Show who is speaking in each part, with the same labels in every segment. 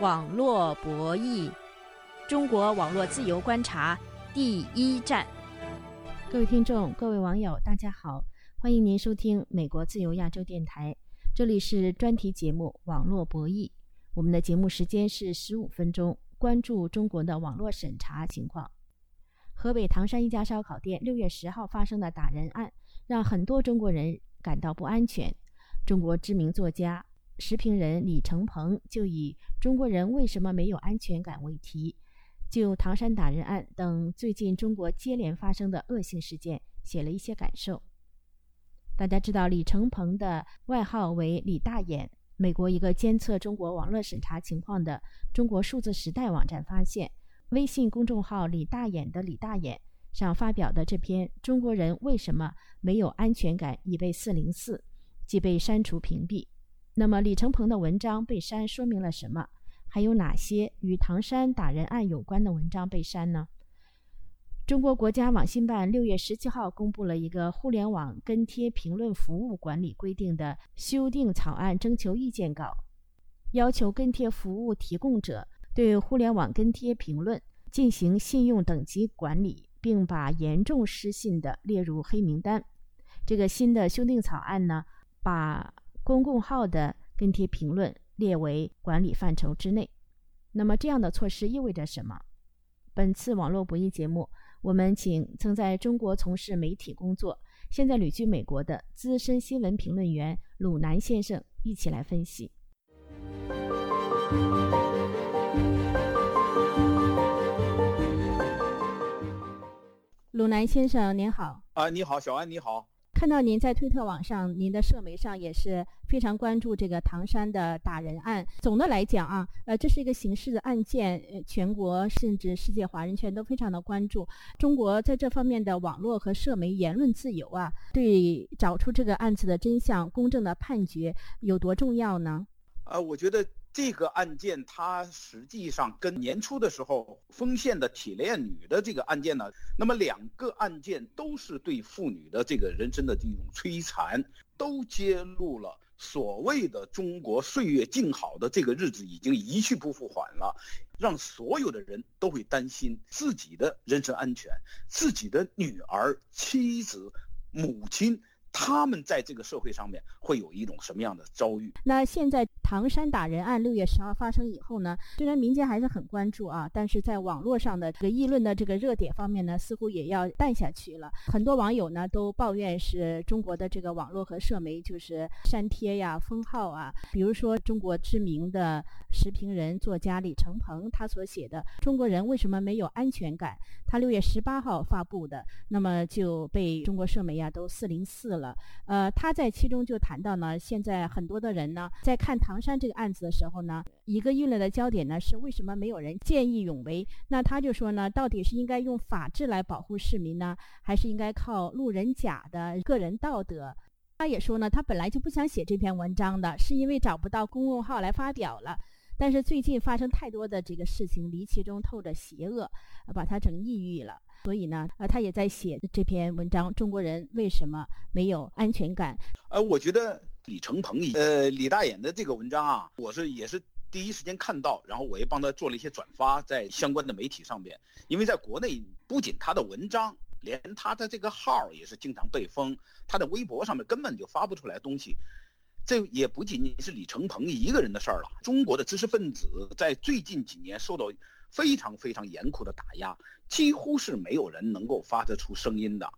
Speaker 1: 网络博弈，中国网络自由观察第一站。
Speaker 2: 各位听众、各位网友，大家好，欢迎您收听美国自由亚洲电台，这里是专题节目《网络博弈》。我们的节目时间是十五分钟，关注中国的网络审查情况。河北唐山一家烧烤店六月十号发生的打人案，让很多中国人感到不安全。中国知名作家。时评人李承鹏就以“中国人为什么没有安全感”为题，就唐山打人案等最近中国接连发生的恶性事件写了一些感受。大家知道，李承鹏的外号为“李大眼”。美国一个监测中国网络审查情况的中国数字时代网站发现，微信公众号“李大眼”的“李大眼”上发表的这篇“中国人为什么没有安全感”已被四零四，即被删除屏蔽。那么，李承鹏的文章被删，说明了什么？还有哪些与唐山打人案有关的文章被删呢？中国国家网信办六月十七号公布了一个《互联网跟贴评论服务管理规定》的修订草案征求意见稿，要求跟贴服务提供者对互联网跟贴评论进行信用等级管理，并把严重失信的列入黑名单。这个新的修订草案呢，把公共号的跟帖评论列为管理范畴之内，那么这样的措施意味着什么？本次网络博弈节目，我们请曾在中国从事媒体工作、现在旅居美国的资深新闻评论员鲁南先生一起来分析。鲁南先生您好。
Speaker 3: 啊，你好，小安，你好。
Speaker 2: 看到您在推特网上，您的社媒上也是非常关注这个唐山的打人案。总的来讲啊，呃，这是一个刑事的案件，全国甚至世界华人圈都非常的关注。中国在这方面的网络和社媒言论自由啊，对找出这个案子的真相、公正的判决有多重要呢？
Speaker 3: 啊，我觉得。这个案件，它实际上跟年初的时候丰县的铁链女的这个案件呢，那么两个案件都是对妇女的这个人生的这种摧残，都揭露了所谓的中国岁月静好的这个日子已经一去不复返了，让所有的人都会担心自己的人身安全，自己的女儿、妻子、母亲。他们在这个社会上面会有一种什么样的遭遇？
Speaker 2: 那现在唐山打人案六月十号发生以后呢？虽然民间还是很关注啊，但是在网络上的这个议论的这个热点方面呢，似乎也要淡下去了。很多网友呢都抱怨是中国的这个网络和社媒就是删帖呀、封号啊。比如说中国知名的时评人、作家李承鹏，他所写的《中国人为什么没有安全感》，他六月十八号发布的，那么就被中国社媒啊都四零四了。呃，他在其中就谈到呢，现在很多的人呢，在看唐山这个案子的时候呢，一个议论的焦点呢是为什么没有人见义勇为？那他就说呢，到底是应该用法治来保护市民呢，还是应该靠路人甲的个人道德？他也说呢，他本来就不想写这篇文章的，是因为找不到公众号来发表了。但是最近发生太多的这个事情，离奇中透着邪恶，把他整抑郁了。所以呢，呃，他也在写这篇文章：中国人为什么没有安全感？
Speaker 3: 呃，我觉得李承鹏，呃，李大眼的这个文章啊，我是也是第一时间看到，然后我也帮他做了一些转发在相关的媒体上面。因为在国内，不仅他的文章，连他的这个号也是经常被封，他的微博上面根本就发不出来东西。这也不仅仅是李承鹏一个人的事儿了。中国的知识分子在最近几年受到非常非常严酷的打压，几乎是没有人能够发得出声音的。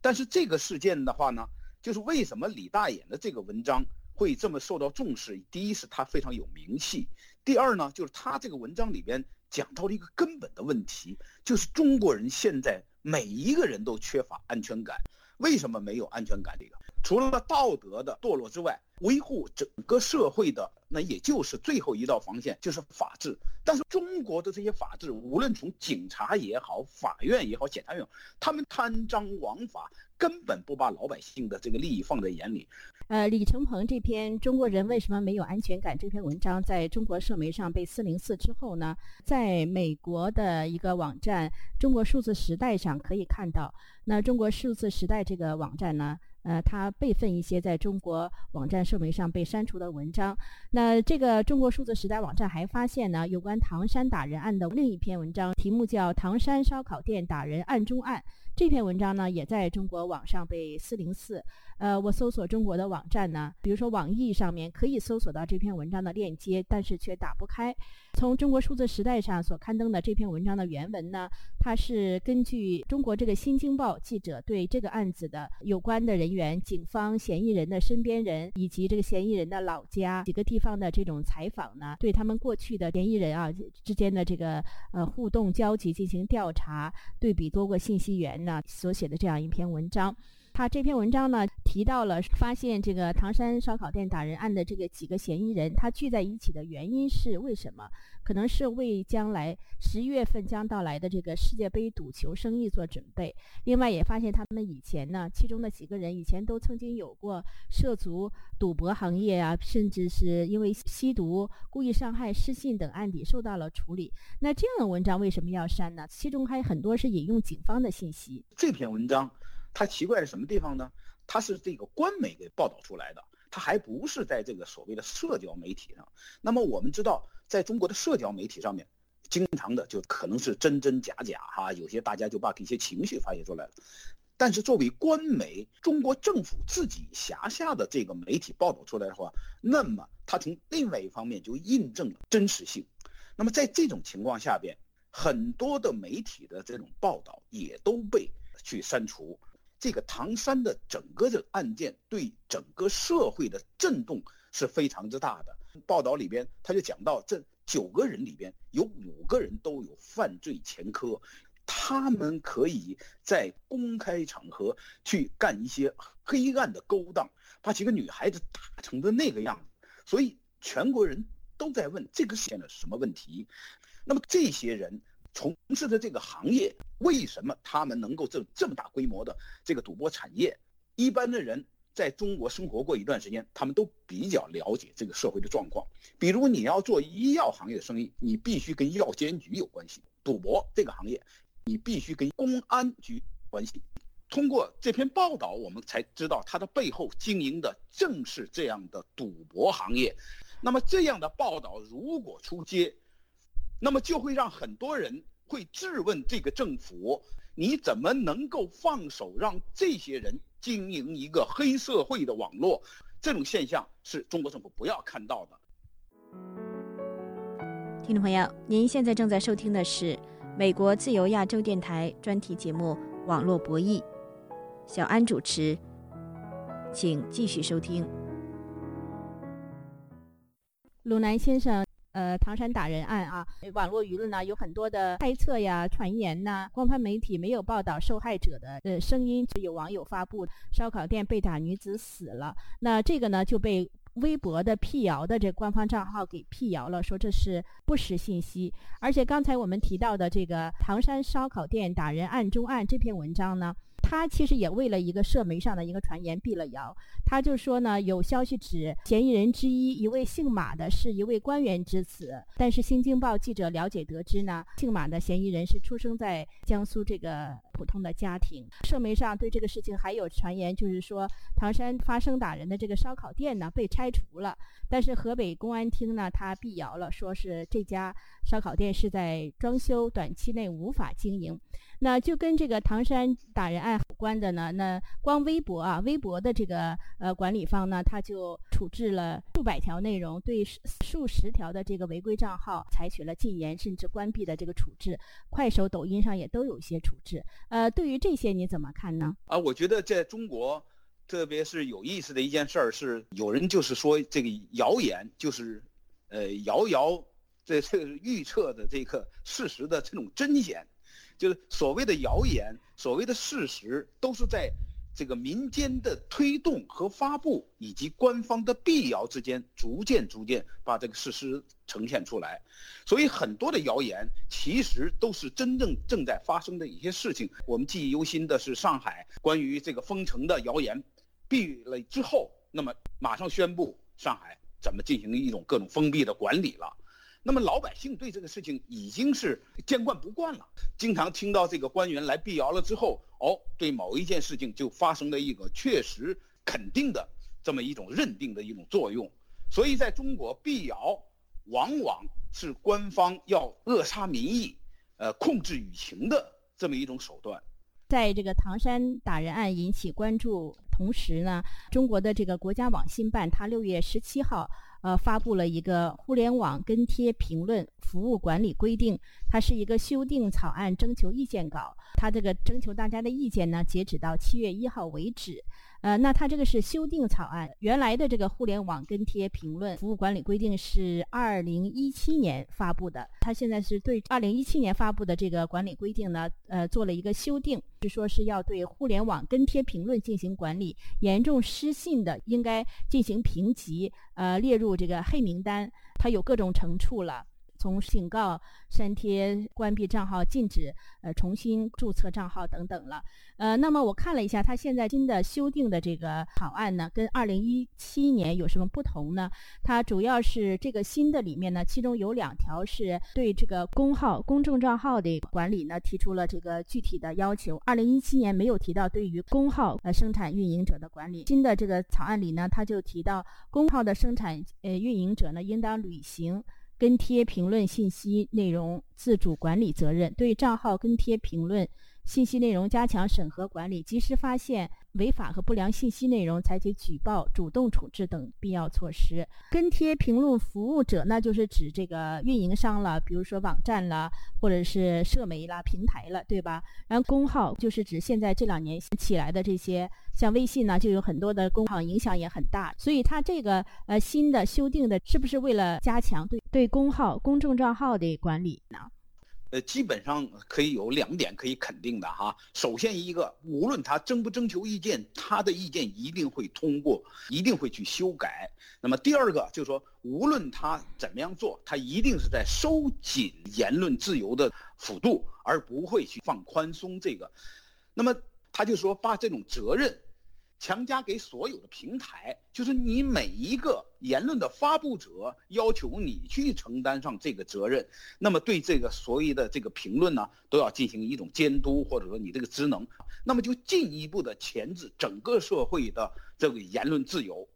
Speaker 3: 但是这个事件的话呢，就是为什么李大眼的这个文章会这么受到重视？第一是他非常有名气，第二呢，就是他这个文章里边讲到了一个根本的问题，就是中国人现在每一个人都缺乏安全感。为什么没有安全感？这个除了道德的堕落之外，维护整个社会的那也就是最后一道防线，就是法治。但是中国的这些法治，无论从警察也好，法院也好，检察院，他们贪赃枉法，根本不把老百姓的这个利益放在眼里。
Speaker 2: 呃，李承鹏这篇《中国人为什么没有安全感》这篇文章，在中国社媒上被四零四之后呢，在美国的一个网站《中国数字时代》上可以看到，那《中国数字时代》这个网站呢。呃，他备份一些在中国网站社媒上被删除的文章。那这个中国数字时代网站还发现呢，有关唐山打人案的另一篇文章，题目叫《唐山烧烤店打人案中案》。这篇文章呢，也在中国网上被四零四。呃，我搜索中国的网站呢，比如说网易上面可以搜索到这篇文章的链接，但是却打不开。从中国数字时代上所刊登的这篇文章的原文呢，它是根据中国这个《新京报》记者对这个案子的有关的人员、警方、嫌疑人的身边人以及这个嫌疑人的老家几个地方的这种采访呢，对他们过去的嫌疑人啊之间的这个呃互动交集进行调查，对比多个信息源呢所写的这样一篇文章。他这篇文章呢提到了发现这个唐山烧烤店打人案的这个几个嫌疑人，他聚在一起的原因是为什么？可能是为将来十月份将到来的这个世界杯赌球生意做准备。另外也发现他们以前呢，其中的几个人以前都曾经有过涉足赌博行业啊，甚至是因为吸毒、故意伤害、失信等案底受到了处理。那这样的文章为什么要删呢？其中还有很多是引用警方的信息。
Speaker 3: 这篇文章。它奇怪是什么地方呢？它是这个官媒给报道出来的，它还不是在这个所谓的社交媒体上。那么我们知道，在中国的社交媒体上面，经常的就可能是真真假假哈，有些大家就把一些情绪发泄出来了。但是作为官媒，中国政府自己辖下的这个媒体报道出来的话，那么它从另外一方面就印证了真实性。那么在这种情况下边，很多的媒体的这种报道也都被去删除。这个唐山的整个的案件对整个社会的震动是非常之大的。报道里边他就讲到，这九个人里边有五个人都有犯罪前科，他们可以在公开场合去干一些黑暗的勾当，把几个女孩子打成的那个样子。所以全国人都在问这个出现了什么问题。那么这些人。从事的这个行业，为什么他们能够这这么大规模的这个赌博产业？一般的人在中国生活过一段时间，他们都比较了解这个社会的状况。比如你要做医药行业的生意，你必须跟药监局有关系；赌博这个行业，你必须跟公安局关系。通过这篇报道，我们才知道它的背后经营的正是这样的赌博行业。那么这样的报道如果出街，那么就会让很多人会质问这个政府：你怎么能够放手让这些人经营一个黑社会的网络？这种现象是中国政府不要看到的。
Speaker 1: 听众朋友，您现在正在收听的是美国自由亚洲电台专题节目《网络博弈》，小安主持，请继续收听。
Speaker 2: 鲁南先生。呃，唐山打人案啊，网络舆论呢有很多的猜测呀、传言呐，官方媒体没有报道受害者的呃声音，有网友发布烧烤店被打女子死了，那这个呢就被微博的辟谣的这官方账号给辟谣了，说这是不实信息。而且刚才我们提到的这个唐山烧烤店打人案中案这篇文章呢。他其实也为了一个社媒上的一个传言辟了谣。他就说呢，有消息指嫌疑人之一一位姓马的是一位官员之子，但是《新京报》记者了解得知呢，姓马的嫌疑人是出生在江苏这个普通的家庭。社媒上对这个事情还有传言，就是说唐山发生打人的这个烧烤店呢被拆除了，但是河北公安厅呢他辟谣了，说是这家烧烤店是在装修，短期内无法经营。那就跟这个唐山打人案有关的呢，那光微博啊，微博的这个呃管理方呢，他就处置了数百条内容，对数十条的这个违规账号采取了禁言甚至关闭的这个处置。快手、抖音上也都有一些处置。呃，对于这些你怎么看呢？
Speaker 3: 啊，我觉得在中国，特别是有意思的一件事儿是，有人就是说这个谣言就是，呃，遥遥这这预测的这个事实的这种真显。就是所谓的谣言，所谓的事实，都是在这个民间的推动和发布，以及官方的辟谣之间，逐渐逐渐把这个事实呈现出来。所以很多的谣言其实都是真正正在发生的一些事情。我们记忆犹新的是上海关于这个封城的谣言，闭了之后，那么马上宣布上海怎么进行一种各种封闭的管理了。那么老百姓对这个事情已经是见惯不惯了，经常听到这个官员来辟谣了之后，哦，对某一件事情就发生了一个确实肯定的这么一种认定的一种作用。所以在中国，辟谣往往是官方要扼杀民意、呃控制舆情的这么一种手段。
Speaker 2: 在这个唐山打人案引起关注同时呢，中国的这个国家网信办，它六月十七号。呃，发布了一个互联网跟贴评论服务管理规定，它是一个修订草案征求意见稿。它这个征求大家的意见呢，截止到七月一号为止。呃，那它这个是修订草案，原来的这个互联网跟贴评论服务管理规定是二零一七年发布的，它现在是对二零一七年发布的这个管理规定呢，呃，做了一个修订，是说是要对互联网跟贴评论进行管理，严重失信的应该进行评级，呃，列入这个黑名单，它有各种惩处了。从警告、删帖、关闭账号、禁止呃重新注册账号等等了。呃，那么我看了一下，它现在新的修订的这个草案呢，跟二零一七年有什么不同呢？它主要是这个新的里面呢，其中有两条是对这个公号、公众账号的管理呢提出了这个具体的要求。二零一七年没有提到对于公号呃生产运营者的管理。新的这个草案里呢，它就提到公号的生产呃运营者呢，应当履行。跟贴评论信息内容自主管理责任，对账号跟贴评论信息内容加强审核管理，及时发现。违法和不良信息内容，采取举报、主动处置等必要措施。跟贴评论服务者，那就是指这个运营商了，比如说网站啦，或者是社媒啦、平台了，对吧？然后公号就是指现在这两年起来的这些，像微信呢，就有很多的公号，影响也很大。所以它这个呃新的修订的，是不是为了加强对对公号、公众账号的管理呢？
Speaker 3: 呃，基本上可以有两点可以肯定的哈。首先一个，无论他征不征求意见，他的意见一定会通过，一定会去修改。那么第二个就是说，无论他怎么样做，他一定是在收紧言论自由的幅度，而不会去放宽松这个。那么他就说把这种责任。强加给所有的平台，就是你每一个言论的发布者，要求你去承担上这个责任。那么对这个所谓的这个评论呢，都要进行一种监督，或者说你这个职能，那么就进一步的钳制整个社会的这个言论自由。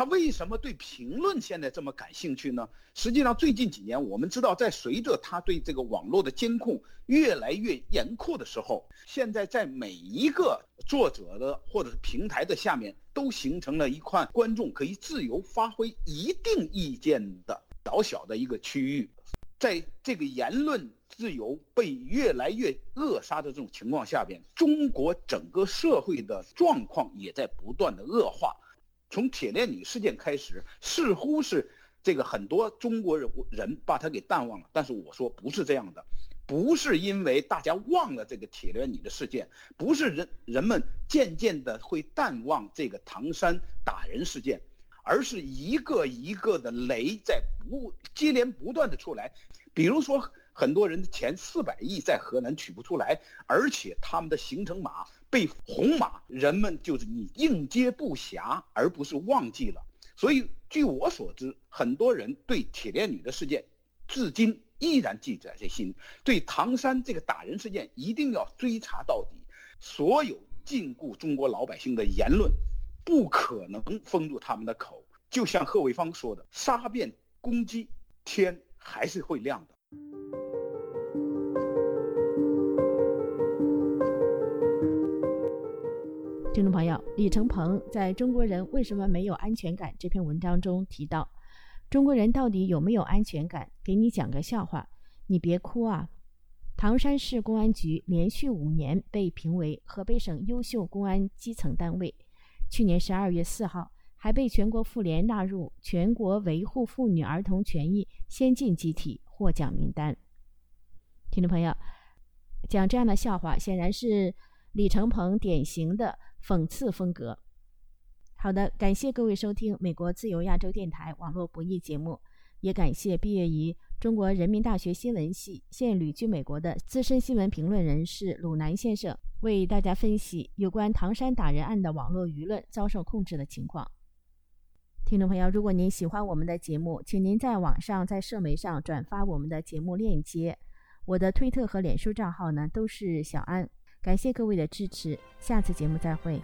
Speaker 3: 他为什么对评论现在这么感兴趣呢？实际上，最近几年我们知道，在随着他对这个网络的监控越来越严酷的时候，现在在每一个作者的或者是平台的下面，都形成了一块观众可以自由发挥一定意见的小小的一个区域。在这个言论自由被越来越扼杀的这种情况下边，中国整个社会的状况也在不断的恶化。从铁链女事件开始，似乎是这个很多中国人人把它给淡忘了。但是我说不是这样的，不是因为大家忘了这个铁链女的事件，不是人人们渐渐的会淡忘这个唐山打人事件，而是一个一个的雷在不接连不断的出来。比如说，很多人的钱四百亿在河南取不出来，而且他们的行程码。被红码，人们就是你应接不暇，而不是忘记了。所以，据我所知，很多人对铁链女的事件，至今依然记在心。对唐山这个打人事件，一定要追查到底。所有禁锢中国老百姓的言论，不可能封住他们的口。就像贺卫方说的：“杀遍攻击，天还是会亮的。”
Speaker 2: 听众朋友，李承鹏在《中国人为什么没有安全感》这篇文章中提到，中国人到底有没有安全感？给你讲个笑话，你别哭啊！唐山市公安局连续五年被评为河北省优秀公安基层单位，去年十二月四号还被全国妇联纳入全国维护妇女儿童权益先进集体获奖名单。听众朋友，讲这样的笑话，显然是李承鹏典型的。讽刺风格。好的，感谢各位收听美国自由亚洲电台网络博弈节目，也感谢毕业于中国人民大学新闻系、现旅居美国的资深新闻评论人士鲁南先生为大家分析有关唐山打人案的网络舆论遭受控制的情况。
Speaker 1: 听众朋友，如果您喜欢我们的节目，请您在网上、在社媒上转发我们的节目链接。我的推特和脸书账号呢，都是小安。感谢各位的支持下次节目再会。